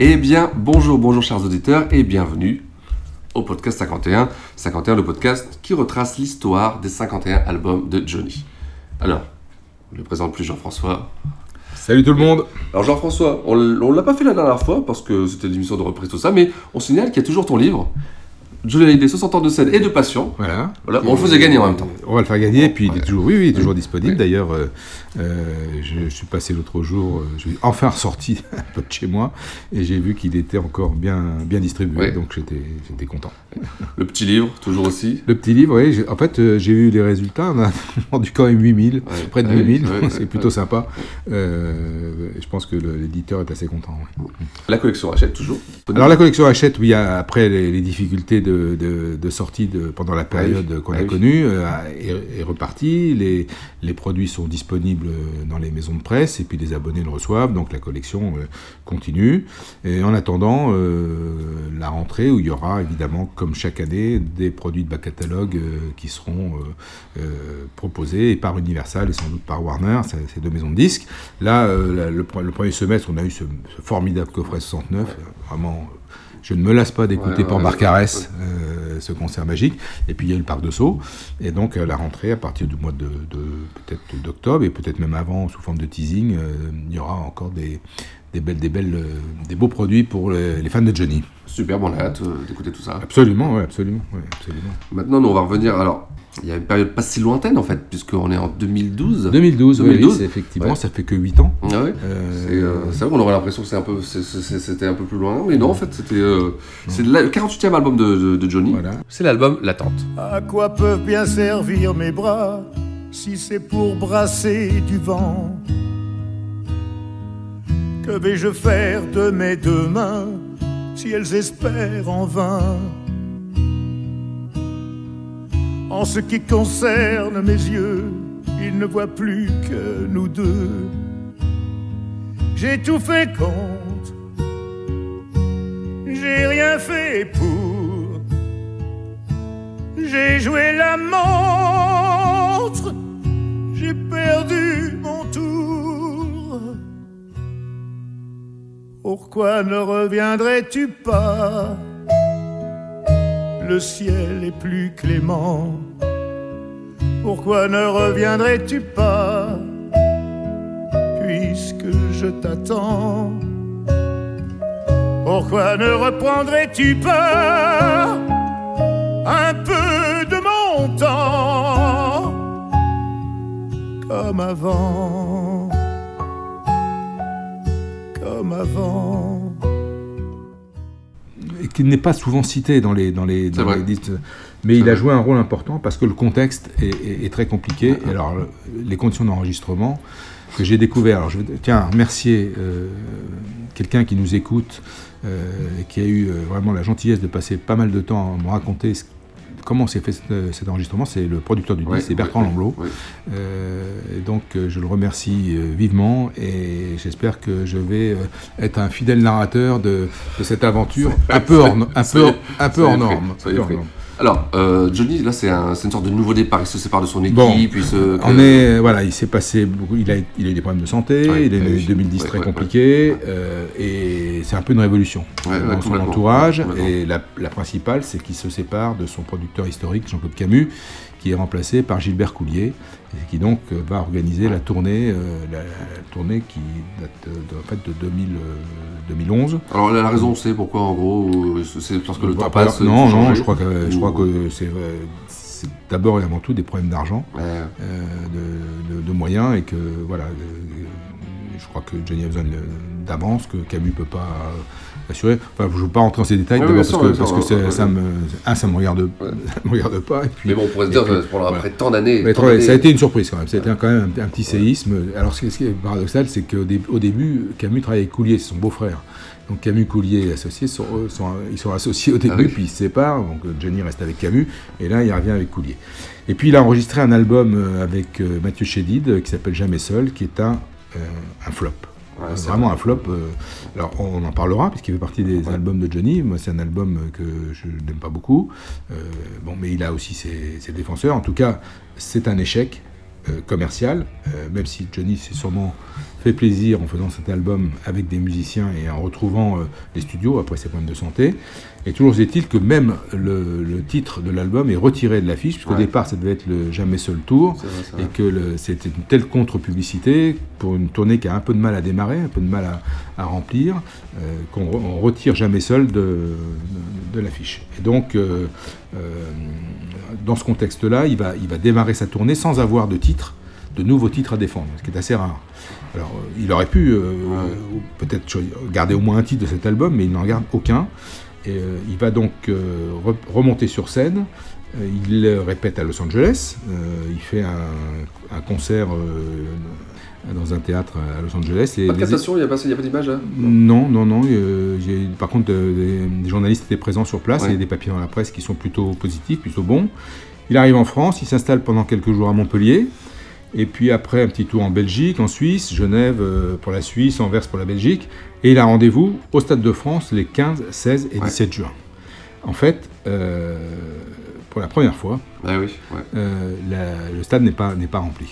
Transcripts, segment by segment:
Eh bien, bonjour, bonjour chers auditeurs et bienvenue au podcast 51. 51, le podcast qui retrace l'histoire des 51 albums de Johnny. Alors, je ne présente plus Jean-François. Salut tout le monde Alors Jean-François, on ne l'a pas fait la dernière fois parce que c'était une émission de reprise tout ça, mais on signale qu'il y a toujours ton livre Johnny Hallyday, 60 ans de scène et de passion. Voilà. voilà on le faisait gagner en même temps. On va le faire gagner, et puis il est toujours, oui, oui, il est toujours disponible. D'ailleurs, euh, euh, je, je, suis passé l'autre jour, euh, je suis enfin ressorti un peu de chez moi, et j'ai vu qu'il était encore bien, bien distribué, donc j'étais content. Le petit livre, toujours aussi. Le petit livre, oui, en fait, j'ai eu les résultats, on a vendu quand même 8000, Ouais. près de Ah oui, 8000, ouais, ouais, c'est ouais. plutôt sympa. Euh, je pense que l'éditeur est assez content. La collection achète toujours. Alors la collection Hachette, oui, après les, les difficultés de, de- de sortie de, pendant la période Ah oui, qu'on ah a oui. connue, euh, est, est repartie. Les, les produits sont disponibles dans les maisons de presse et puis les abonnés le reçoivent, donc la collection euh, continue. Et en attendant euh, la rentrée où il y aura évidemment, comme chaque année, des produits de back catalogue qui seront proposés par Universal et sans doute par Warner, ces deux maisons de disques. Là, le, pre- le premier semestre, on a eu ce, ce formidable coffret 69, euh, vraiment. Euh, Je ne me lasse pas d'écouter Port Barcarès, euh, ce concert magique. Et puis il y a eu le Parc de Sceaux. Et donc à la rentrée, à partir du mois de, de- peut-être d'octobre et peut-être même avant, sous forme de teasing, euh, il y aura encore des, des belles, des belles, euh, des beaux produits pour les, les fans de Johnny. Super, bon, on a hâte euh, d'écouter tout ça. Absolument, ouais, absolument, ouais, absolument. Maintenant, nous, on va revenir. Alors, il y a une période pas si lointaine en fait, puisqu'on est en 2012. 2012, oui, 2012, oui, c'est effectivement, ouais. ça fait que 8 ans. Ah ouais Euh, C'est euh, c'est vrai qu'on aurait l'impression que c'est un peu, c'était un peu plus loin, mais non, en fait, c'était euh, c'est le 48e album de, de- de Johnny. Voilà. C'est l'album L'attente. À quoi peuvent bien servir mes bras si c'est pour brasser du vent? Que vais-je faire de mes deux mains si elles espèrent en vain En ce qui concerne mes yeux, ils ne voient plus que nous deux. J'ai tout fait contre, j'ai rien fait pour. J'ai joué la montre, j'ai perdu Pourquoi ne reviendrais-tu pas? Le ciel est plus clément. Pourquoi ne reviendrais-tu pas? Puisque je t'attends. Pourquoi ne reprendrais-tu pas un peu de mon temps? Comme avant, avant. et qui n'est pas souvent cité dans les dans les, dans disques. mais il a joué un rôle important parce que le contexte est, est- est très compliqué. Et alors le- les conditions d'enregistrement que j'ai découvert. Alors je tiens remercier euh, quelqu'un qui nous écoute euh, et qui a eu euh, vraiment la gentillesse de passer pas mal de temps à me raconter ce- comment s'est fait cet, euh, cet enregistrement. C'est le producteur du disque, Ouais, c'est Bertrand ouais, Lamblot. ouais. Euh, et donc euh, je le remercie vivement et j'espère que je vais être un fidèle narrateur de, de cette aventure un peu hors, un peu, un hors norme. Alors, euh, Johnny, là, c'est un- c'est une sorte de nouveau départ. Il se sépare de son équipe, Bon, puis se. On est, voilà, il s'est passé beaucoup, il a, il a eu des problèmes de santé, Ouais, il a eu une ouais, année 2010 ouais, très ouais, ouais. euh, et c'est un peu une révolution ouais, dans son entourage. Et la, la principale, c'est qu'il se sépare de son producteur historique, Jean-Claude Camus, qui est remplacé par Gilbert Coulier. Et qui donc euh, va organiser la tournée, euh, la, la tournée qui date de, de- en fait, de 2000, euh, 2011. Alors la raison, c'est pourquoi en gros, euh, c'est parce que le Bon, temps passe. non, faut non, changer je crois que, je crois que c'est, euh, d'abord et avant tout des problèmes d'argent, Ouais. euh, de, de- de moyens, et que voilà, euh, je crois que Johnny a besoin d'avance, que Camus peut pas assurer. Enfin, je ne veux pas rentrer dans ces détails, parce que, parce ça, que ouais, c'est- ouais, ça ouais. me, un, ça me regarde, Ouais. ça me regarde pas, et puis. Mais bon, on pourrait se dire, puis, voilà. après tant d'années. Ça a été une surprise quand même. Été quand même un, un petit séisme. Alors ce qui est paradoxal, c'est qu'au dé- au début, Camus travaille avec Coulier, c'est son beau-frère. Donc Camus, Coulier et associés, sont, ils sont associés au début, Ah oui. puis ils se séparent. Donc Johnny reste avec Camus, et là il revient avec Coulier. Et puis il a enregistré un album euh, avec euh, Mathieu Chédid euh, qui s'appelle Jamais Seul, qui est un, euh, un flop. Ouais, c'est vraiment vrai. un flop. euh, alors on en parlera puisqu'il fait partie des albums de Johnny. Moi c'est un album que je n'aime pas beaucoup. Euh, bon, mais il a aussi ses, ses défenseurs. En tout cas, c'est un échec euh, commercial, euh, même si Johnny s'est sûrement fait plaisir en faisant cet album avec des musiciens et en retrouvant les studios après ses problèmes de santé. Et toujours est-il que même le, le titre de l'album est retiré de l'affiche, puisqu'au Ouais. départ ça devait être le Jamais Seul Tour, vrai, et vrai. que le- c'était une telle contre-publicité pour une tournée qui a un peu de mal à démarrer, un peu de mal à, à remplir, euh, qu'on on retire Jamais Seul de, de, de l'affiche. Et donc, euh, euh, dans ce contexte-là, il va, il va démarrer sa tournée sans avoir de titre, de nouveaux titres à défendre, ce qui est assez rare. Alors, il aurait pu peut-être garder au moins un titre de cet album, mais il n'en garde aucun. Et euh, il va donc euh, re- remonter sur scène. Euh, il répète à Los Angeles. Il fait un, un concert dans un théâtre à Los Angeles. Et Pas de captation, il n'y a pas, pas d'image là non, non, non. euh, par contre, euh, des, des journalistes étaient présents sur place. Il y a des papiers dans la presse qui sont plutôt positifs, plutôt bons. Il arrive en France, il s'installe pendant quelques jours à Montpellier. Et puis après, un petit tour en Belgique, en Suisse, Genève euh, pour la Suisse, Anvers pour la Belgique. Et il a rendez-vous au Stade de France les 15, 16 et Ouais. 17 juin. En fait, euh, pour la première fois, Ah oui, ouais. euh, la- le stade n'est pas, n'est pas rempli.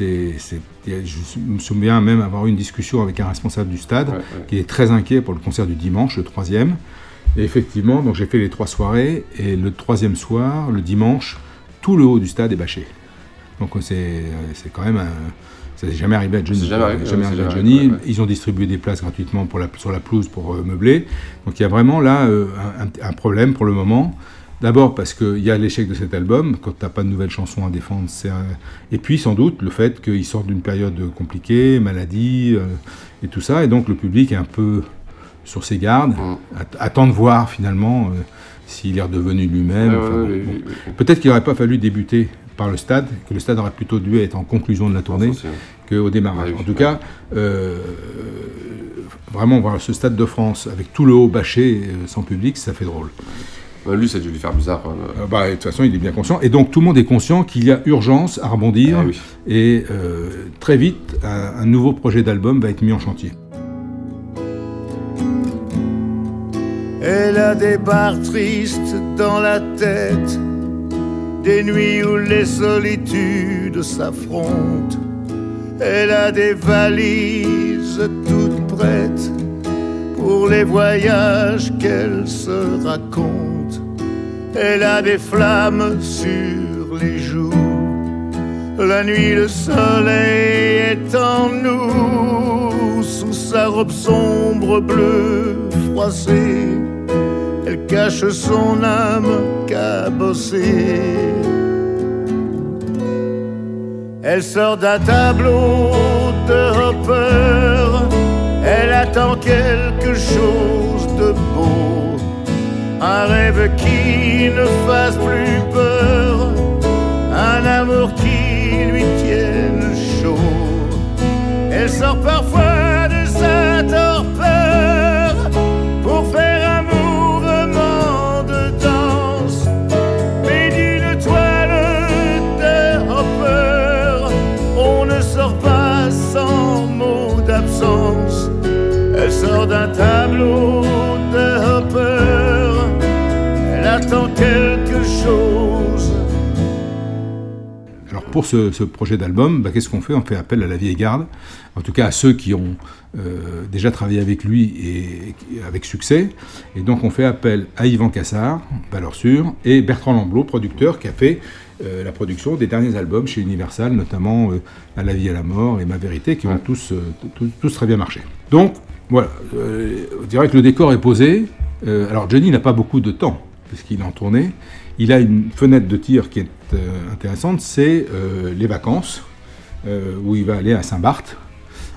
Je me souviens même avoir eu une discussion avec un responsable du stade Ouais, qui est très inquiet pour le concert du dimanche, le troisième. Et effectivement, donc j'ai fait les trois soirées, et le troisième soir, le dimanche, tout le haut du stade est bâché. Donc c'est, c'est quand même un... Ça n'est jamais arrivé à Johnny. Jamais arrivé, Jamais ouais, arrivé à Johnny. jamais arrivé, ouais. Ils ont distribué des places gratuitement pour la, sur la pelouse pour euh, meubler. Donc il y a vraiment là euh, un, problème pour le moment. D'abord parce qu'il y a l'échec de cet album, quand tu n'as pas de nouvelles chansons à défendre. c'est un- Et puis sans doute le fait qu'il sorte d'une période compliquée, maladie euh, et tout ça. Et donc le public est un peu sur ses gardes, Mm. at- attend de voir finalement s'il est redevenu lui-même. Enfin, bon, bon. Peut-être qu'il n'aurait pas fallu débuter par le stade, que le stade aurait plutôt dû être en conclusion de la tournée qu'au démarrage. Oui, en tout cas, euh, vraiment voir ce stade de France avec tout le haut bâché euh, sans public, ça fait drôle. Ouais, Lui, ça a dû lui faire bizarre. même. Euh, bah, de toute façon, il est bien conscient. Et donc, tout le monde est conscient qu'il y a urgence à rebondir. Ah oui. Et euh, très vite, un, un nouveau projet d'album va être mis en chantier. Elle a des barres tristes dans la tête, des nuits où les solitudes s'affrontent. Elle a des valises toutes prêtes pour les voyages qu'elle se raconte. Elle a des flammes sur les joues. La nuit, le soleil est en nous, sous sa robe sombre bleue froissée. Elle cache son âme cabossée. Elle sort d'un tableau de Hopper. Elle attend quelque chose de beau. Un rêve qui ne fasse plus peur. Un amour qui lui tienne chaud. Elle sort parfois pour ce, ce projet d'album, bah, qu'est-ce qu'on fait? On fait appel à la vieille garde, en tout cas à ceux qui ont euh, déjà travaillé avec lui et, et avec succès. Et donc on fait appel à Yvan Cassard, valeur sûre, et Bertrand Lamblot, producteur, qui a fait euh, la production des derniers albums chez Universal, notamment euh, À la vie et à la mort et Ma vérité, qui ont tous, tous, tous très bien marché. Donc voilà, on dirait que le décor est posé. Alors Johnny n'a pas beaucoup de temps, puisqu'il est en tournée. Il a une fenêtre de tir qui est euh, intéressante, c'est euh, les vacances, euh, où il va aller à Saint-Barth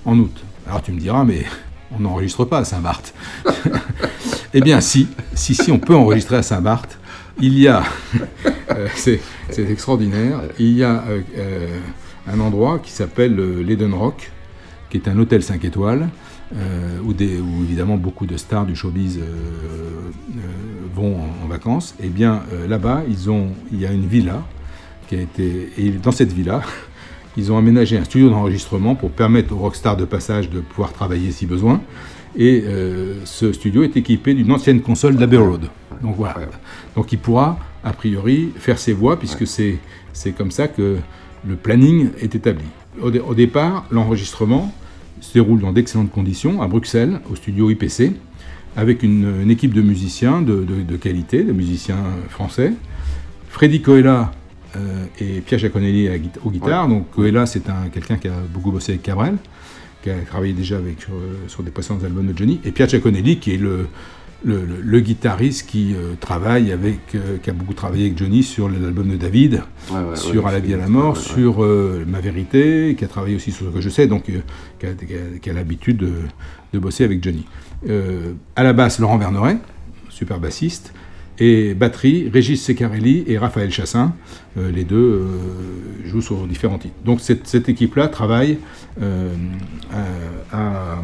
en août. Alors tu me diras, mais on n'enregistre pas à Saint-Barth. eh bien si, si, si, on peut enregistrer à Saint-Barth. Il y a, c'est extraordinaire, il y a un endroit qui s'appelle l'Eden Rock, qui est un hôtel 5 étoiles, euh, où, des, où évidemment beaucoup de stars du showbiz euh, euh, vont en, en vacances. Et bien euh, là-bas, ils ont, il y a une villa qui a été, et dans cette villa, ils ont aménagé un studio d'enregistrement pour permettre aux rockstars de passage de pouvoir travailler si besoin. Et ce studio est équipé d'une ancienne console d'Abbey Road. Donc voilà. Donc il pourra, a priori, faire ses voix, puisque c'est c'est comme ça que le planning est établi. Au, dé- au départ, l'enregistrement se déroule dans d'excellentes conditions à Bruxelles, au studio IPC, avec une, une équipe de musiciens de, de- de qualité, de musiciens français. Freddy Coella euh, et Pierre Giaconelli à aux guitares. Donc Coella, c'est un, quelqu'un qui a beaucoup bossé avec Cabrel, qui a travaillé déjà avec, sur, sur des précédents albums de Johnny. Et Pierre Giaconelli, qui est le, le, le- le guitariste qui euh, travaille avec, euh, qui a beaucoup travaillé avec Johnny sur l'album de David, Ouais, ouais, sur ouais, À la vie à la mort, sur euh, Ma vérité, qui a travaillé aussi sur ce que je sais, donc qui a, l'habitude de, de bosser avec Johnny. À la basse, Laurent Verneret, super bassiste, et batterie, Régis Secarelli et Raphaël Chassin, les deux jouent sur différents titres. Donc cette, cette équipe-là travaille à, à-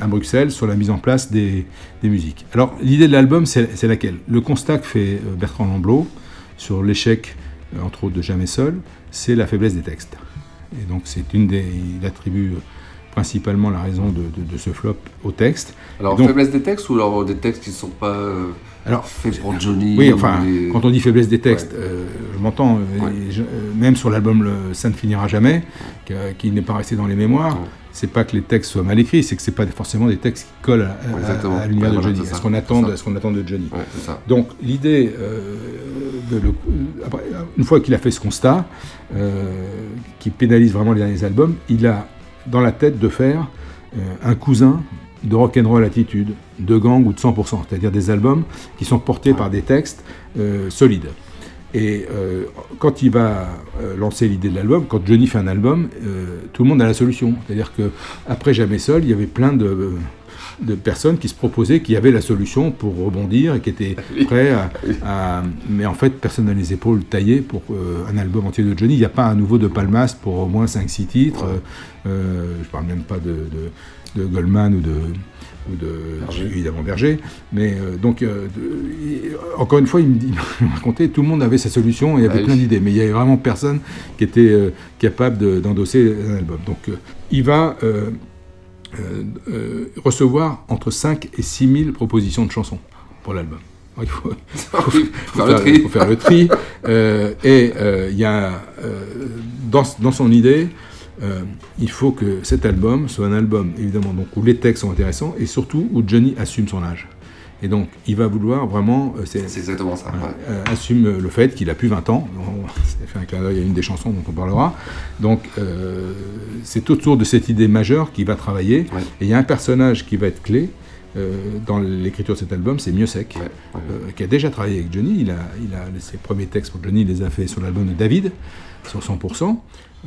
à Bruxelles sur la mise en place des, des musiques. Alors l'idée de l'album, c'est laquelle? Le constat que fait euh, Bertrand Lamblot sur l'échec, euh, entre autres, de Jamais Seul, c'est la faiblesse des textes. Et donc c'est une des... Il attribue euh, principalement la raison de, de- de ce flop au texte. Alors, donc- faiblesse des textes ou alors des textes qui ne sont pas euh, Alors, faits pour Johnny Oui, ou enfin, quand on dit faiblesse des textes, euh, je m'entends, euh, même sur l'album Ça ne finira jamais, qui, qui n'est pas resté dans les mémoires, c'est pas que les textes soient mal écrits, c'est que c'est pas forcément des textes qui collent à, à- à l'univers Ouais, de Johnny, à ce qu'on attend, ce qu'on attend de Johnny. Ouais, c'est ça. Donc l'idée, euh, une fois qu'il a fait ce constat, euh, qui pénalise vraiment les derniers albums, il a dans la tête de faire euh, un cousin de Rock'n'Roll Attitude, de Gang ou de 100%, c'est-à-dire des albums qui sont portés par des textes solides. Et euh, quand il va euh, lancer l'idée de l'album, quand Johnny fait un album, euh, tout le monde a la solution. C'est-à-dire que après Jamais Seul, il y avait plein de, de personnes qui se proposaient, qui avaient la solution pour rebondir et qui étaient prêts à, à- Mais en fait, personne n'a les épaules taillées pour un album entier de Johnny. Il n'y a pas un nouveau de Palmas pour au moins 5-6 titres. Je parle même pas de, de, de Goldman ou de ou de évidemment Berger, mais euh, donc euh, de- encore une fois il me dit, il raconté, tout le monde avait sa solution et avait Ah oui. plein d'idées, mais il y avait vraiment personne qui était euh, capable de- d'endosser un album. Donc il va recevoir entre 5 et 6 000 propositions de chansons pour l'album. Il faut, faut- Oui, faut faire le tri. faut faire le tri. Et il y a dans, dans son idée, euh, il faut que cet album soit un album évidemment donc où les textes sont intéressants et surtout où Johnny assume son âge. Et donc il va vouloir vraiment, euh, c'est C'est exactement ça. voilà, euh, assume le fait qu'il a plus 20 ans. Ça fait un clin d'œil à une des chansons dont on parlera. Donc, c'est autour de cette idée majeure qu'il va travailler. Ouais. Et il y a un personnage qui va être clé dans l'écriture de cet album, c'est ouais. euh, qui a déjà travaillé avec Johnny. Il a, il a ses premiers textes pour Johnny, il les a fait sur l'album de David, sur 100%.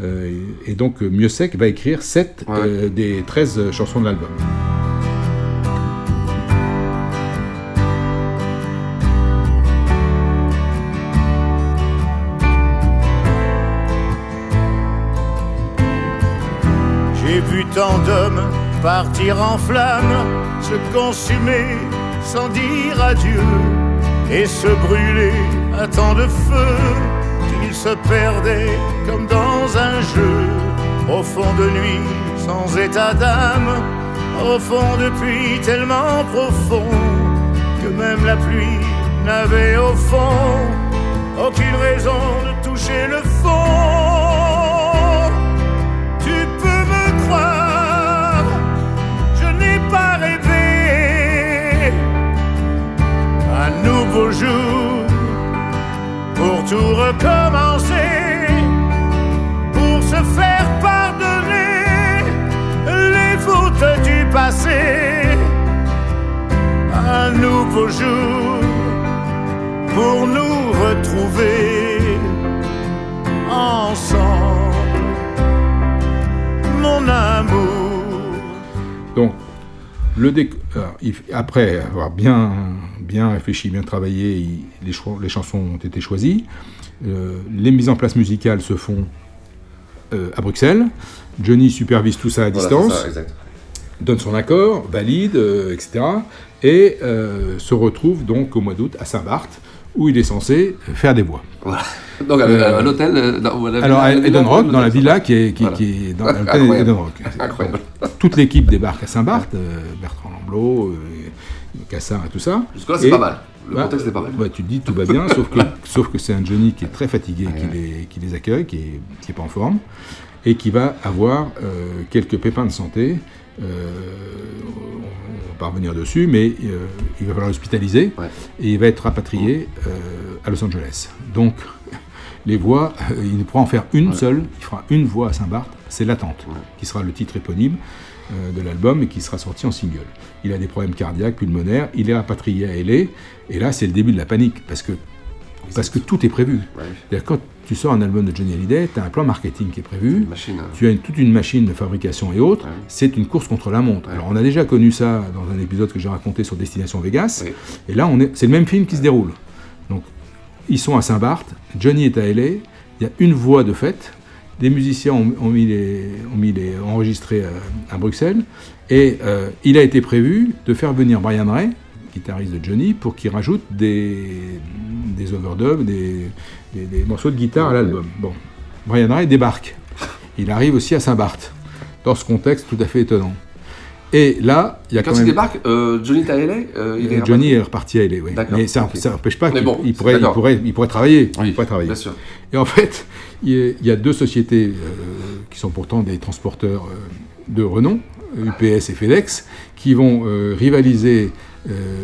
Euh, et donc, euh, Miosek va écrire 7 Ouais. des 13 chansons de l'album. Partir en flammes, se consumer sans dire adieu, et se brûler à tant de feu qu'ils se perdaient comme dans un jeu, au fond de nuit, sans état d'âme, au fond de puits tellement profond que même la pluie n'avait au fond aucune raison de toucher le fond. Nouveau jour pour nous retrouver ensemble, mon amour. Donc, le déc- alors, il- après avoir bien, bien réfléchi, bien travaillé, il- les, cho- les chansons ont été choisies. Euh, les mises en place musicales se font euh, à Bruxelles. Johnny supervise tout ça à Voilà, distance, ça, donne son accord, valide, euh, etc. Et euh, se retrouve donc au mois d'août à Saint-Barth, où il est censé faire des voix. Voilà. Donc, à, Euh, à l'hôtel. euh, dans- la Alors, à la villa- Eden Rock, dans la villa qui est, qui, Voilà. qui est dans l'hôtel Incroyable. Eden Rock. Incroyable. Toute l'équipe débarque à Saint-Barth, euh, Bertrand Lamblot, euh, Cassard et tout ça. Jusque-là, c'est pas mal. Le Ouais, contexte est pas mal. ouais, tu te dis tout va bien, sauf que, sauf que c'est un Johnny qui est très fatigué, qui, les, qui les accueille, qui est, qui est pas en forme, et qui va avoir euh, quelques pépins de santé. Euh, on va pas revenir dessus, mais euh, il va falloir l'hospitaliser et il va être rapatrié à Los Angeles. Donc, les voix, il pourra en faire une seule, il fera une voix à Saint-Barth, c'est L'attente, qui sera le titre éponyme de l'album et qui sera sorti en single. Il a des problèmes cardiaques, pulmonaires, il est rapatrié à LA, et là c'est le début de la panique, parce que, parce que tout est prévu. C'est-à-dire, Quand tu sors un album de Johnny Hallyday, tu as un plan marketing qui est prévu, Machine, hein. tu as une- toute une machine de fabrication et autres, c'est une course contre la montre. Alors on a déjà connu ça dans un épisode que j'ai raconté sur Destination Vegas, et là on est, c'est le même film qui se déroule. Donc ils sont à Saint-Barth, Johnny est à LA, il y a une voix de fête, des musiciens ont, mis les, enregistrés à, à Bruxelles, et euh, il a été prévu de faire venir Brian Ray, guitariste de Johnny, pour qu'il rajoute des, des overdubs, des morceaux de guitare à l'album. Bon, Brian Ray débarque. Il arrive aussi à Saint-Barth, dans ce contexte tout à fait étonnant. Et là, il y a Quand quand il débarque, euh, Johnny est à LA euh, il est Euh, Johnny est reparti à LA, oui. Mais ça n'empêche pas Mais qu'il bon, pourrait, il, d'accord. pourrait, il pourrait travailler. il pourrait travailler. bien sûr. Et en fait, il y a, il y a deux sociétés euh, qui sont pourtant des transporteurs de renom, UPS et FedEx, qui vont rivaliser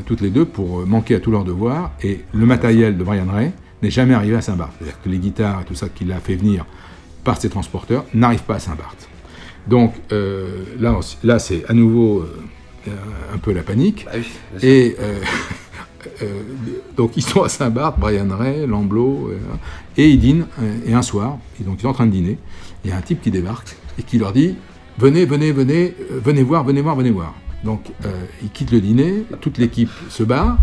toutes les deux pour manquer à tous leurs devoirs. Et le matériel de Brian Ray n'est jamais arrivé à Saint-Barth. C'est-à-dire que les guitares et tout ça qu'il a fait venir par ces transporteurs n'arrivent pas à Saint-Barth. Donc euh, là, là c'est à nouveau euh, un peu la panique. Bah oui, sûr. et euh, donc ils sont à Saint-Barth, Brian Ray, Lamblot, et ils dînent. et un soir, ils- donc ils sont en train de dîner. Il y a un type qui débarque et qui leur dit Venez, venez, venez, venez voir, venez voir, venez voir. Donc ils quittent le dîner, toute l'équipe se barre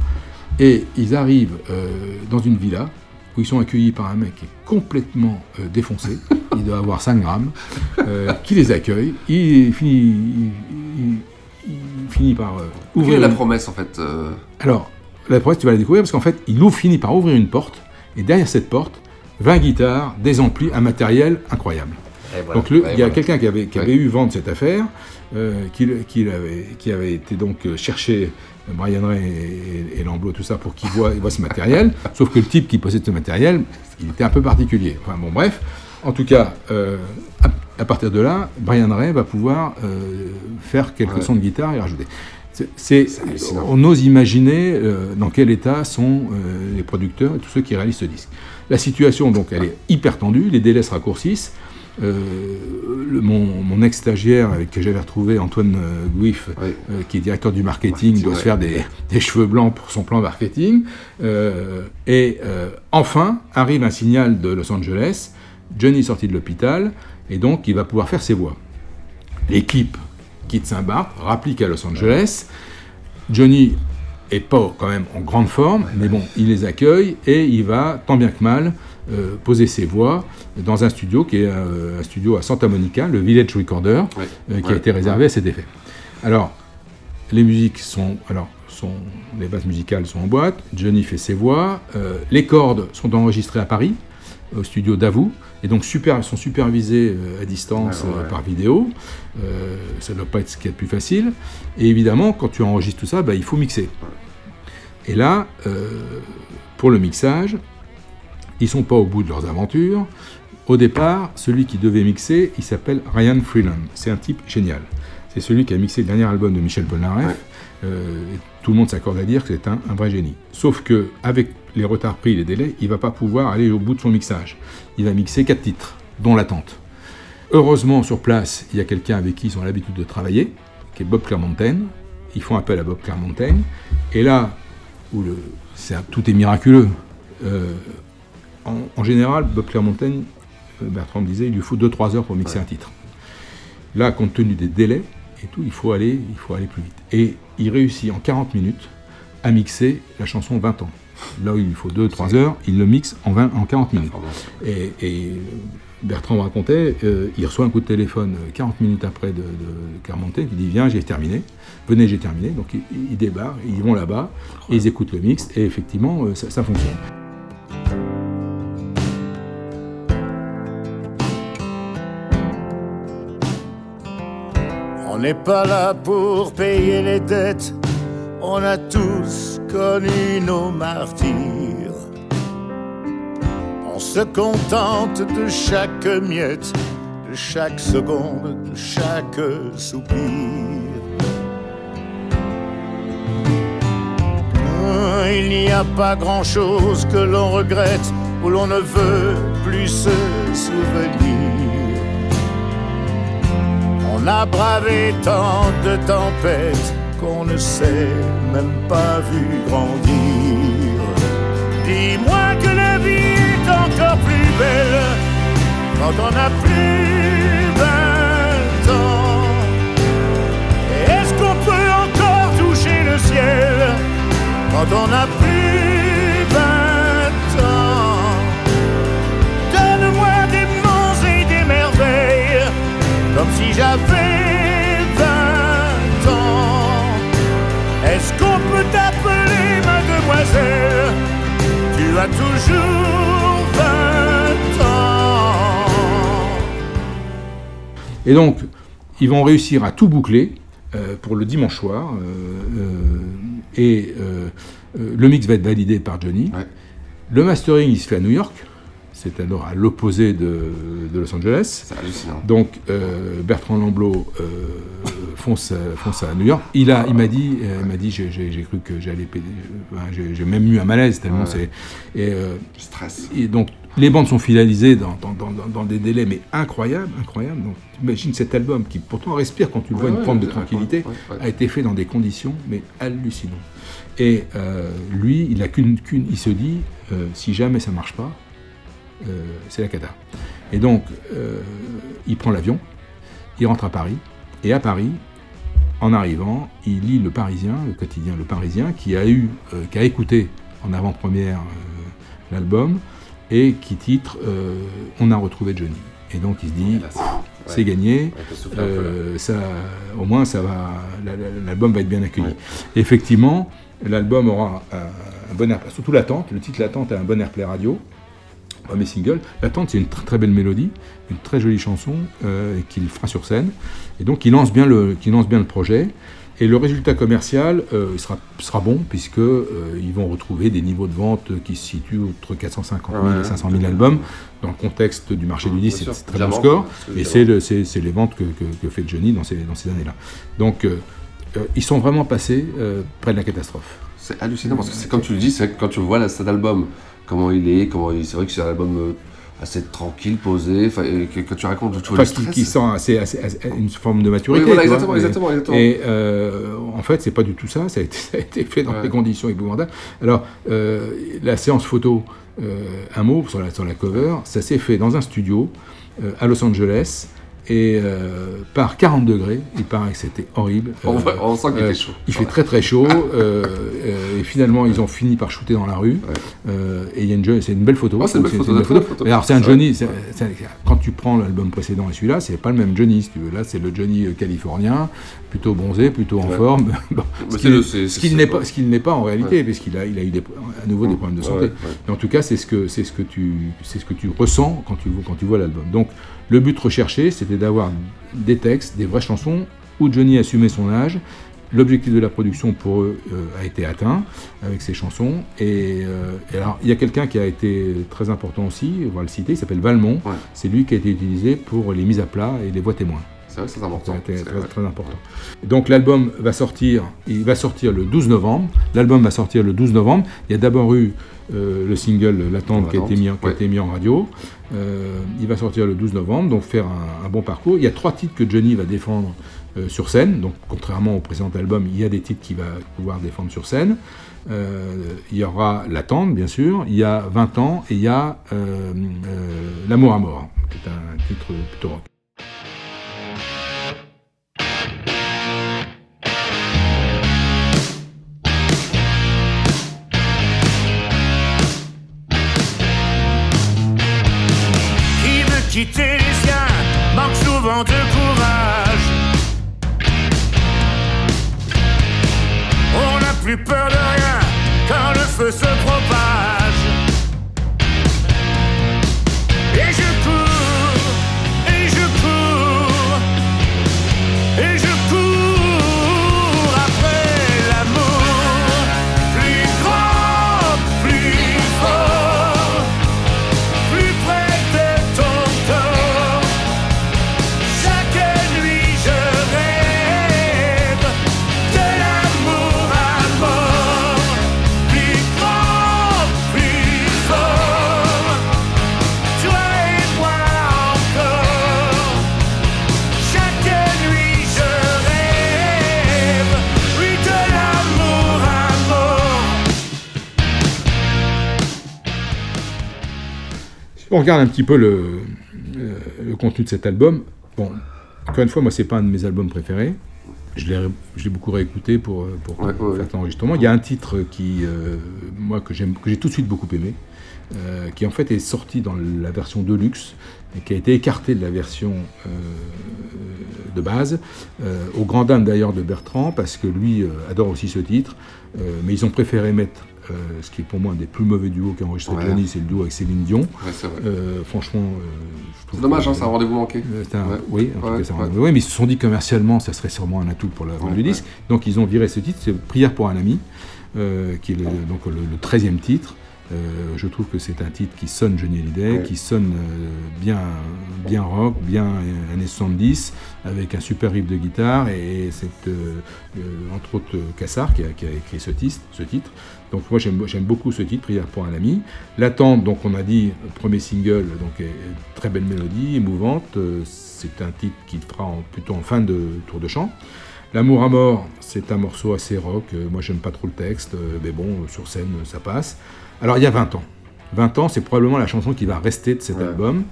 et ils arrivent dans une villa où ils sont accueillis par un mec qui est complètement euh, défoncé, il doit avoir 5 grammes, euh, qui les accueille, il finit, il, il- il finit par euh, Quelle ouvrir est la promesse en fait alors, la promesse, tu vas la découvrir parce qu'en fait, il ouvre, finit par ouvrir une porte, et derrière cette porte, 20 guitares, des amplis, un matériel incroyable. Voilà. Donc, le- il y a voilà. quelqu'un qui avait, qui Ouais. avait eu vent de cette affaire, euh, qui, avait, qui avait été donc euh, chercher Brian Ray et, et Lamblot, tout ça, pour qu'ils voient, ils voient ce matériel. Sauf que le type qui possède ce matériel, il était un peu particulier. Enfin, bon, bref. En tout cas, euh, à, à partir de là, Brian Ray va pouvoir euh, faire quelques Ouais. sons de guitare et rajouter. C'est- on ose imaginer euh, dans quel état sont euh, les producteurs et tous ceux qui réalisent ce disque. La situation, donc, elle est hyper tendue, les délais se raccourcissent. Euh, le- mon, mon ex-stagiaire avec que j'avais retrouvé, Antoine euh, Gouif, euh, qui est directeur du marketing, doit se ouais. faire des, des cheveux blancs pour son plan marketing. Et enfin, arrive un signal de Los Angeles, Johnny est sorti de l'hôpital, et donc il va pouvoir faire ses voix. L'équipe quitte Saint-Barth, rapplique à Los Angeles. Johnny est pas quand même en grande forme, mais bon, il les accueille et il va, tant bien que mal, euh, poser ses voix dans un studio qui est euh, un studio à Santa Monica, le Village Recorder, euh, qui a été réservé à cet effet. Alors, les musiques sont, alors, sont, les bases musicales sont en boîte. Johnny fait ses voix. euh, les cordes sont enregistrées à Paris, au studio Davou, et donc super, sont supervisées à distance ouais, ouais. par vidéo. Euh, ça ne doit pas être ce qui est le plus facile. Et évidemment, quand tu enregistres tout ça, bah, il faut mixer. Et là, pour le mixage, ils sont pas au bout de leurs aventures. Au départ, celui qui devait mixer, il s'appelle Ryan Freeland. C'est un type génial. C'est celui qui a mixé le dernier album de Michel Polnareff. Euh, tout le monde s'accorde à dire que c'est un, un vrai génie. Sauf que avec les retards pris, les délais, il va pas pouvoir aller au bout de son mixage. Il va mixer quatre titres, dont l'attente. Heureusement, sur place, il y a quelqu'un avec qui ils ont l'habitude de travailler, qui est Bob Clermontaine. Ils font appel à Bob Clermontaine. Et là, où le, tout est miraculeux, euh, en, général, Bob Clermontaine, Bertrand me disait, il lui faut 2-3 heures pour mixer un titre. Là, compte tenu des délais et tout, il faut aller, il faut aller plus vite. Et il réussit en 40 minutes à mixer la chanson 20 ans. Là où il lui faut 2-3 heures, il le mixe en, 20, en 40 minutes. Et, Bertrand me racontait, euh, il reçoit un coup de téléphone 40 minutes après de, de Clermontaine qui dit Viens, j'ai terminé. Venez, j'ai terminé. Donc ils, débarquent, ils vont là-bas, et ils écoutent le mix, et effectivement, euh, ça fonctionne. N'est pas là pour payer les dettes, on a tous connu nos martyrs. On se contente de chaque miette, de chaque seconde, de chaque soupir. Il n'y a pas grand-chose que l'on regrette, où l'on ne veut plus se souvenir. On a bravé tant de tempêtes qu'on ne s'est même pas vu grandir. Dis-moi que la vie est encore plus belle quand on a plus vingt ans. Est-ce qu'on peut encore toucher le ciel quand on a plus toujours vingt ans. Et donc, ils vont réussir à tout boucler euh, pour le dimanche soir. Euh, euh, et le mix va être validé par Johnny. Ouais. Le mastering, il se fait à New York c'est alors à l'opposé de, de, Los Angeles. C'est hallucinant. Donc euh, Bertrand Lamblot euh, fonce, fonce, à New York. Il a, il m'a dit, euh, il m'a dit, j'ai cru que j'allais, j'ai même eu un malaise tellement Ouais. c'est. Et, euh, Stress. et donc les bandes sont finalisées dans, dans, dans, dans- dans des délais mais incroyables, incroyables. Donc imagine cet album qui pourtant respire quand tu le vois Ouais, une ouais, forme de tranquillité, a été fait dans des conditions mais hallucinantes. Et euh, lui, il a qu'une, qu'une- il se dit, euh, si jamais ça marche pas, euh, c'est la cata. Et donc, euh, il prend l'avion, il rentre à Paris, et à Paris, en arrivant, il lit Le Parisien, le quotidien Le Parisien, qui a eu, euh, qui a écouté en avant-première euh, l'album et qui titre euh, On a retrouvé Johnny. Et donc il se dit, c'est- ouais. gagné, euh, ça, au moins ça va, la- la- l'album va être bien accueilli. Ouais. Effectivement, l'album aura un, un bon air, surtout l'attente. Le titre l'attente a un bon airplay radio. Premier single. L'attente, c'est une très, très belle mélodie, une très jolie chanson euh, qu'il fera sur scène. Et donc, il lance bien le, il lance bien le projet. Et le résultat commercial euh, sera, sera bon, puisque euh, ils vont retrouver des niveaux de vente qui se situent entre 450 000 Ouais, et 500 000 albums. Dans le contexte du marché du disque, c'est c'est très bon score. Et c'est le- c'est c'est les ventes que, que- que fait Johnny dans ces, dans ces années-là. Donc, euh, euh, ils sont vraiment passés euh, près de la catastrophe. C'est hallucinant parce que c'est comme tu le dis, c'est quand tu vois là, cet album, comment il est, comment il, c'est vrai que c'est un album euh, assez tranquille, posé, que, que tu racontes, vois Enfin, le qui, stress. qui sent assez, assez- assez- une forme de maturité. Oui, voilà, exactement, exactement, exactement. Et euh, en fait, c'est pas du tout ça. Ça a été, ça a été fait dans Ouais. des conditions épouvantables. Alors, euh, la séance photo, euh, un mot sur la, sur la cover, ça s'est fait dans un studio à Los Angeles. Et euh, par 40 degrés, il paraît que c'était horrible. On Euh, voit- on sent qu'il euh, fait chaud. Il fait très très chaud. euh, euh, et finalement, ils ont fini par shooter dans la rue. Ouais. Euh, et il y a une, jo- c'est une belle photo. Oh, c'est une belle photo, une belle alors, c'est un Johnny. quand tu prends l'album précédent et celui-là, c'est pas le même Johnny, si tu veux. Là, c'est le Johnny californien, plutôt bronzé, plutôt en Ouais. forme. Bon, ce qu'il n'est pas, ce qu'il n'est pas en réalité, puisqu'il a, il a eu des- à nouveau des problèmes de Ouais, santé. ouais, ouais. Mais en tout cas, c'est ce que c'est ce que tu c'est ce que tu ressens quand tu quand tu vois l'album. Donc, le but recherché, c'était d'avoir des textes, des vraies chansons où Johnny assumait son âge. L'objectif de la production pour eux euh, a été atteint avec ces chansons. Et, euh, et alors, il y a quelqu'un qui a été très important aussi, on va le citer, il s'appelle Valmont. Ouais. C'est lui qui a été utilisé pour les mises à plat et les voix témoins. C'est vrai, c'est important. C'était C'est très, vrai. très important. Donc l'album va sortir, il va sortir le 12 novembre. L'album va sortir le 12 novembre. Il y a d'abord eu euh, le single L'attente qui a été mis, en- qui a Ouais. été mis en radio. Euh, il va sortir le 12 novembre, donc faire un, un bon parcours. Il y a trois titres que Johnny va défendre euh, sur scène. Donc contrairement au précédent album, il y a des titres qu'il va pouvoir défendre sur scène. Euh, il y aura L'attente, bien sûr. Il y a 20 ans et il y a L'amour à mort, qui est un titre plutôt rock. On regarde un petit peu le, euh, le contenu de cet album, bon, encore une fois, moi, c'est pas un de mes albums préférés. Je l'ai, je l'ai beaucoup réécouté pour, euh, pour Ouais, ouais, ouais. faire cet enregistrement. Il y a un titre qui, euh, moi, que, j'aime, que j'ai tout de suite beaucoup aimé, euh, qui en fait est sorti dans la version Deluxe et qui a été écarté de la version euh, de base, au grand dam d'ailleurs de Bertrand, parce que lui adore aussi ce titre, mais ils ont préféré mettre euh, ce qui est pour moi un des plus mauvais duos qu'a enregistré Ouais. Johnny, c'est le duo avec Céline Dion. Ouais, c'est vrai. Euh, franchement, euh, C'est dommage, hein, c'est un rendez-vous manqué. c'est un- Ouais. Oui, en tout cas, un mais ils se sont dit commercialement, ça serait sûrement un atout pour la vente du disque. Donc ils ont viré ce titre, c'est Prière pour un ami, qui est le, donc le, le 13e titre. Euh, je trouve que c'est un titre qui sonne Johnny Hallyday, Ouais. qui sonne euh, bien, bien rock, bien euh, années 70, avec un super riff de guitare et c'est euh, euh, entre autres Cassard qui a, qui a écrit ce titre, ce titre. Donc moi j'aime beaucoup ce titre, Prière pour un ami. L'attente, donc on a dit, premier single, donc est- est très belle mélodie, émouvante. Euh, c'est un titre qui fera en- plutôt en fin de tour de chant. L'amour à mort, c'est un morceau assez rock. Euh, moi j'aime pas trop le texte, euh, mais bon, sur scène ça passe. Alors il y a 20 ans. 20 ans, c'est probablement la chanson qui va rester de cet Ouais. album.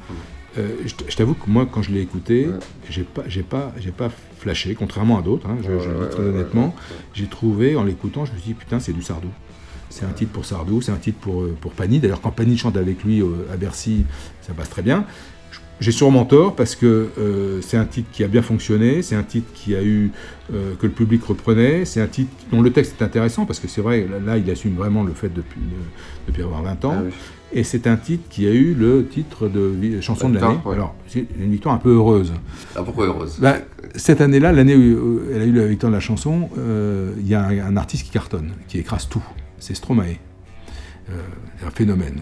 Euh, je t'avoue que moi, quand je l'ai écouté, j'ai pas, j'ai pas, j'ai pas flashé, contrairement à d'autres. hein, je, je le dis Ouais, très ouais, ouais, honnêtement. ouais. J'ai trouvé, en l'écoutant, je me suis dit putain, c'est du Sardou. C'est un titre pour Sardou, c'est un titre pour, euh, pour Pani. D'ailleurs, quand Pani chante avec lui euh, à Bercy, ça passe très bien. J'ai sûrement tort parce que euh, c'est un titre qui a bien fonctionné, c'est un titre qui a eu euh, que le public reprenait, c'est un titre dont le texte est intéressant parce que c'est vrai, là, il assume vraiment le fait depuis, de- depuis avoir 20 ans. Ah oui. Et c'est un titre qui a eu le titre de chanson de l'année. ouais. Alors, c'est une victoire un peu heureuse. Ah, pourquoi heureuse? Bah, cette année-là, l'année où elle a eu la victoire de la chanson, il y a un, un artiste qui cartonne, qui écrase tout. C'est Stromae. Euh, un phénomène.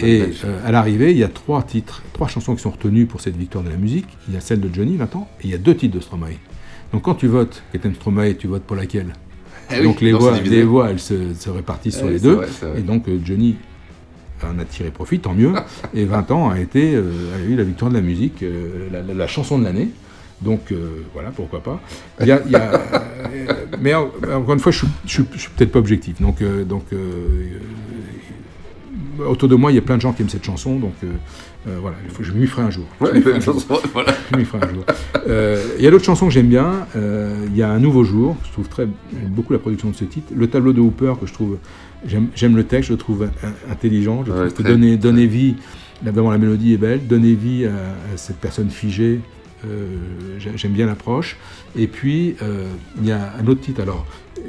Et euh, à l'arrivée, il y a trois titres, trois chansons qui sont retenues pour cette victoire de la musique. Il y a celle de Johnny, 20 ans, et il y a deux titres de Stromae. Donc quand tu votes, que t'aimes Stromae, tu votes pour laquelle? Eh oui, Donc les voix, les voix, elles se, se répartissent Eh sur oui, les deux. vrai. Et donc euh, Johnny en a tiré profit, tant mieux. et 20 ans a été, a eu la victoire de la musique, la, la- la chanson de l'année. Donc euh, voilà, pourquoi pas. Il y a- il y a, mais en- encore une fois, je suis, je suis- peut-être pas objectif. Donc, euh, donc euh, euh, autour de moi, il y a plein de gens qui aiment cette chanson. Donc euh, voilà, je m'y ferai un jour. Ouais, Je m'y ferai un jour. chanson, voilà. Je m'y ferai un jour. Il y a d'autres chansons que j'aime bien. Il y a Un Nouveau Jour. Je trouve très, j'aime beaucoup la production de ce titre. Le tableau de Hooper que je trouve, j'aime le texte, je le trouve in- intelligent. Je Ouais, trouve que donner, donner vie, d'abord la mélodie est belle, donner vie à, à cette personne figée. Euh, j'ai- J'aime bien l'approche. Et puis, euh, il y a un autre titre. Alors,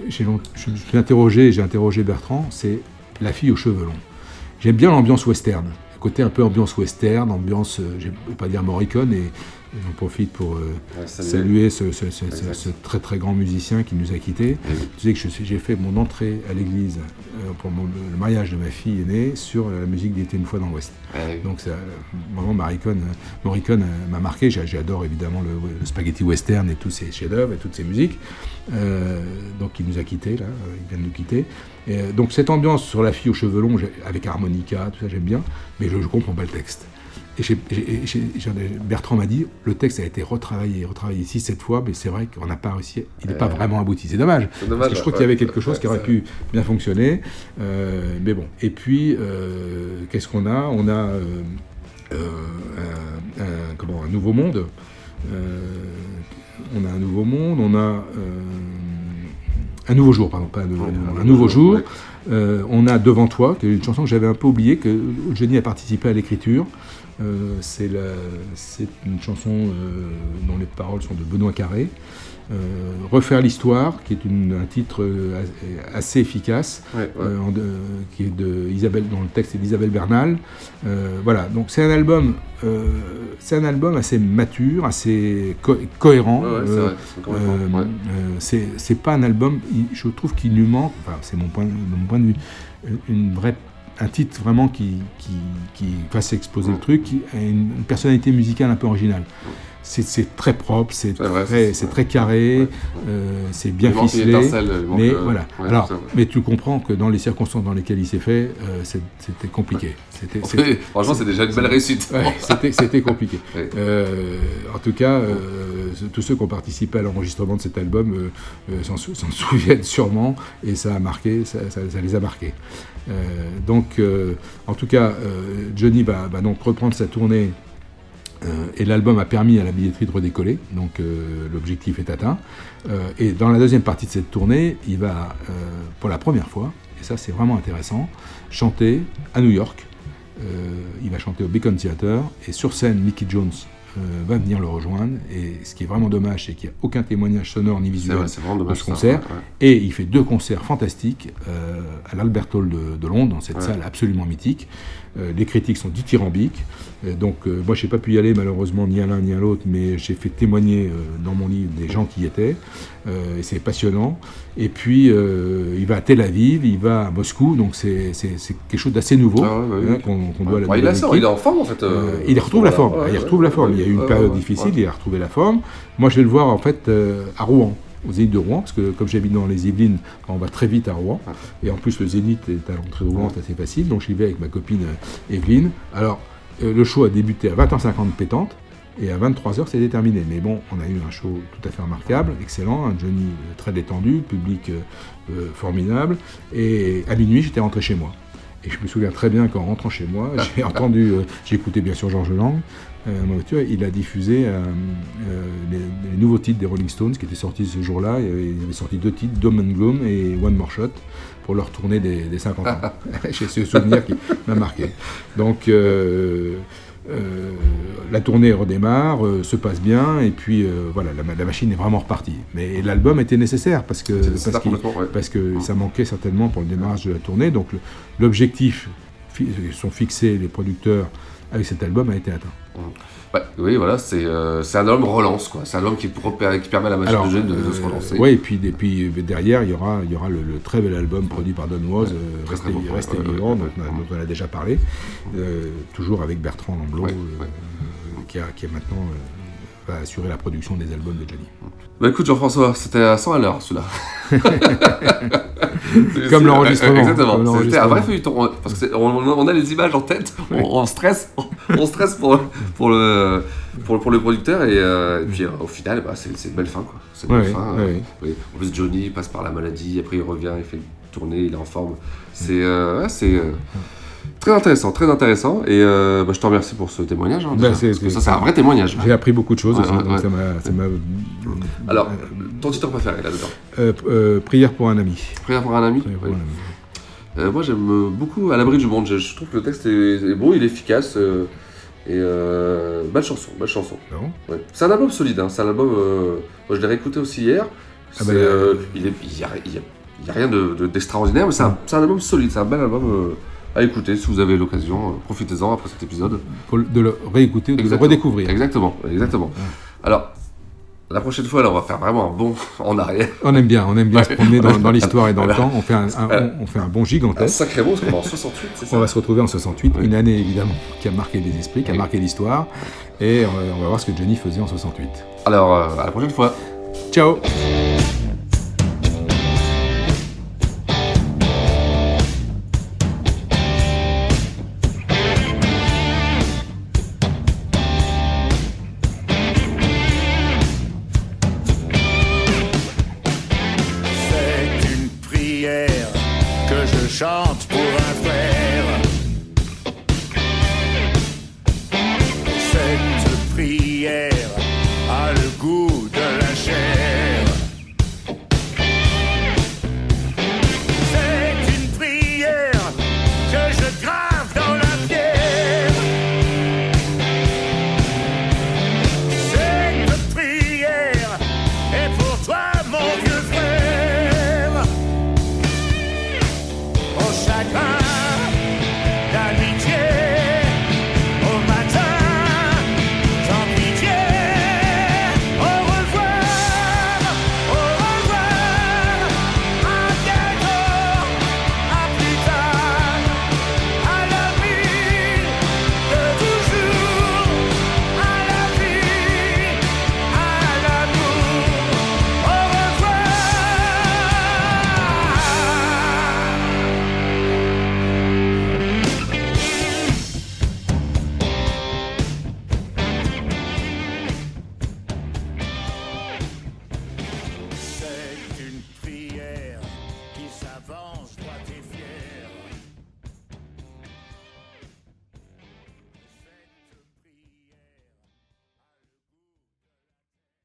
je me suis interrogé, j'ai interrogé Bertrand, c'est La fille aux cheveux longs. J'aime bien l'ambiance western, côté un peu ambiance western, ambiance, je ne vais pas dire Morricone, j'en profite pour euh, Ouais, saluer. ce, ce- ce- ce- Exact. ce très très grand musicien qui nous a quittés. Eh oui. Tu sais que j'ai fait mon entrée à l'église euh, pour mon- le mariage de ma fille aînée sur la musique d'Était une fois dans l'Ouest. Donc ça, vraiment Morricone euh, m'a marqué. J'a- J'adore évidemment le, le spaghetti western et tous ses chefs-d'œuvre et toutes ses musiques. Euh, donc il nous a quittés là, il vient de nous quitter. Et, donc cette ambiance sur la fille aux cheveux longs, avec harmonica, tout ça j'aime bien, mais je, je comprends pas le texte. Et ai- Bertrand m'a dit, le texte a été retravaillé, retravaillé 6-7 fois, mais c'est vrai qu'on n'a pas réussi, il n'est pas Euh, vraiment abouti. C'est dommage. Parce que je ouais, qu'il y avait quelque chose ouais, qui aurait pu bien fonctionner. Euh, mais bon. Et puis, euh, qu'est-ce qu'on a? On a un, un- comment, un nouveau monde. On a un nouveau monde, on a un nouveau jour, pardon, pas un nouveau, un nouveau jour. On a Devant toi, qui est une chanson que j'avais un peu oubliée, que Jenny a participé à l'écriture. Euh, c'est une chanson euh, dont les paroles sont de Benoît Carré. Euh, Refaire l'histoire, qui est une- un titre as- assez efficace, Ouais, ouais. en de- qui est de Isabelle, dont le texte est d'Isabelle Bernal. Voilà, donc c'est un album, c'est un album assez mature, assez co- cohérent. Ouais, c'est pas un album, je trouve qu'il lui manque, enfin c'est mon point, de mon point de vue, une vraie un titre vraiment qui, qui, qui fasse le truc, une personnalité musicale un peu originale. C'est- très propre, c'est très, carré, euh, c'est bien Il ficelé. il mais euh, voilà. ouais, Alors, mais tu comprends que dans les circonstances dans lesquelles il s'est fait, euh, c'était compliqué. C'était- franchement, c'est déjà une belle réussite. Ouais, c'était- compliqué. En tout cas, tous ceux qui ont participé à l'enregistrement de cet album s'en sou- s'en souviennent sûrement, et ça a marqué, ça, ça- ça les a marqués. Donc, en tout cas, Johnny va, va donc reprendre sa tournée. Euh, et l'album a permis à la billetterie de redécoller, donc euh, l'objectif est atteint. Euh, et dans la deuxième partie de cette tournée, il va, pour la première fois, et ça c'est vraiment intéressant, chanter à New York. Il va chanter au Beacon Theater, et sur scène, Mickey Jones va venir le rejoindre. Et ce qui est vraiment dommage, c'est qu'il n'y a aucun témoignage sonore ni visuel vrai, de ce concert. ouais. Et il fait deux concerts fantastiques euh, à l'Albert Hall de, de Londres, dans cette Ouais. salle absolument mythique. Euh, les critiques sont dithyrambiques. Euh, donc, euh, moi, je n'ai pas pu y aller, malheureusement, ni à l'un ni à l'autre, mais j'ai fait témoigner euh, dans mon livre des gens qui y étaient. Euh, et c'est passionnant. Et puis, il va à Tel Aviv, il va à Moscou, donc c'est quelque chose d'assez nouveau Ah ouais, bah hein, qu'on doit à la Ouais, il nouvelle a ça, équipe. il est en forme, en fait, il retrouve la forme. ouais, il retrouve la ouais, forme. ouais, il y a eu une ouais, période ouais, difficile, ouais. il a retrouvé la forme. Moi, je vais le voir en fait à Rouen, aux îles de Rouen, parce que comme j'habite dans les Yvelines, on va très vite à Rouen. Et en plus, le Zénith est à l'entrée de Rouen, c'est assez facile. Donc, j'y vais avec ma copine Evelyne. Alors, le show a débuté à 20h50 pétante. Et à 23h, c'était terminé. Mais bon, on a eu un show tout à fait remarquable, excellent, un Johnny euh, très détendu, public euh, euh, formidable. Et à minuit, j'étais rentré chez moi. Et je me souviens très bien qu'en rentrant chez moi, j'ai entendu, euh, j'ai écouté bien sûr Georges Lang, euh, voiture, il a diffusé euh, euh, les, les nouveaux titres des Rolling Stones qui étaient sortis ce jour-là. Il il avait sorti deux titres, Dome and Gloom et One More Shot, pour leur tournée des, des 50 ans. j'ai ce souvenir qui m'a marqué. Donc, euh, euh, la tournée redémarre, euh, se passe bien, et puis voilà, la, la machine est vraiment repartie. Mais l'album était nécessaire parce que, nécessaire parce, ouais. que ça manquait certainement pour le démarrage de la tournée. Donc l'objectif sont fixés les producteurs avec cet album a été atteint. Ouais, oui, voilà, c'est euh, un album relance, quoi. C'est un album qui, qui permet à la machine Alors, de de se euh, relancer. ouais, et puis, et puis euh, derrière, il y aura, il y aura le, le très bel album produit par Don Was, euh, Restez, bon, vivant, dont, on a, déjà parlé, euh, toujours avec Bertrand Lamblot, euh, euh, qui, a, qui a maintenant euh, assurer la production des albums de Johnny. Bah écoute Jean-François, c'était à 100 à l'heure celui-là. Comme l'enregistrement. Exactement. C'était un vrai feuilleton. on- Parce que c'est- on, on a les images en tête, on, on stresse, on, stresse pour, pour, le, pour, pour le producteur et, euh, et puis euh, au final, bah, c'est une belle fin. quoi. C'est une Ouais, belle fin. ouais, euh. En plus, Johnny passe par la maladie, après il revient, il fait une tournée, il est en forme. C'est très intéressant, très intéressant. Et euh, bah, je te remercie pour ce témoignage. hein, Bah, parce que ça, c'est- un vrai témoignage. J'ai appris beaucoup de choses Ouais, aussi, ouais, donc ouais. ça. Alors, ton titre préféré là-dedans Euh, euh, prière pour un ami. Prière pour un ami Prière pour Oui. un ami. Moi j'aime beaucoup À l'abri du monde, je, je trouve que le texte est, est beau, il est efficace et belle chanson, belle chanson. Ah. C'est un album solide, hein, c'est un album, moi je l'ai réécouté aussi hier, Ah bah, il n'y a, rien de- de- d'extraordinaire, mais c'est un, album solide, c'est un bel album à écouter si vous avez l'occasion, euh, profitez-en après cet épisode. Pour de le réécouter ou de le redécouvrir. Exactement, exactement. Alors, La prochaine fois, là, on va faire vraiment un bond en arrière. On aime bien, on aime bien se promener dans, dans l'histoire et dans Voilà. le temps. On fait un, un- Voilà. on, on fait un bond Un gigantesque. sacré parce qu'on est en 68, c'est ça On va se retrouver en 68, une année évidemment qui a marqué des esprits, qui a marqué l'histoire. Et euh, on va voir ce que Johnny faisait en 68. Alors, euh, à la prochaine fois. Ciao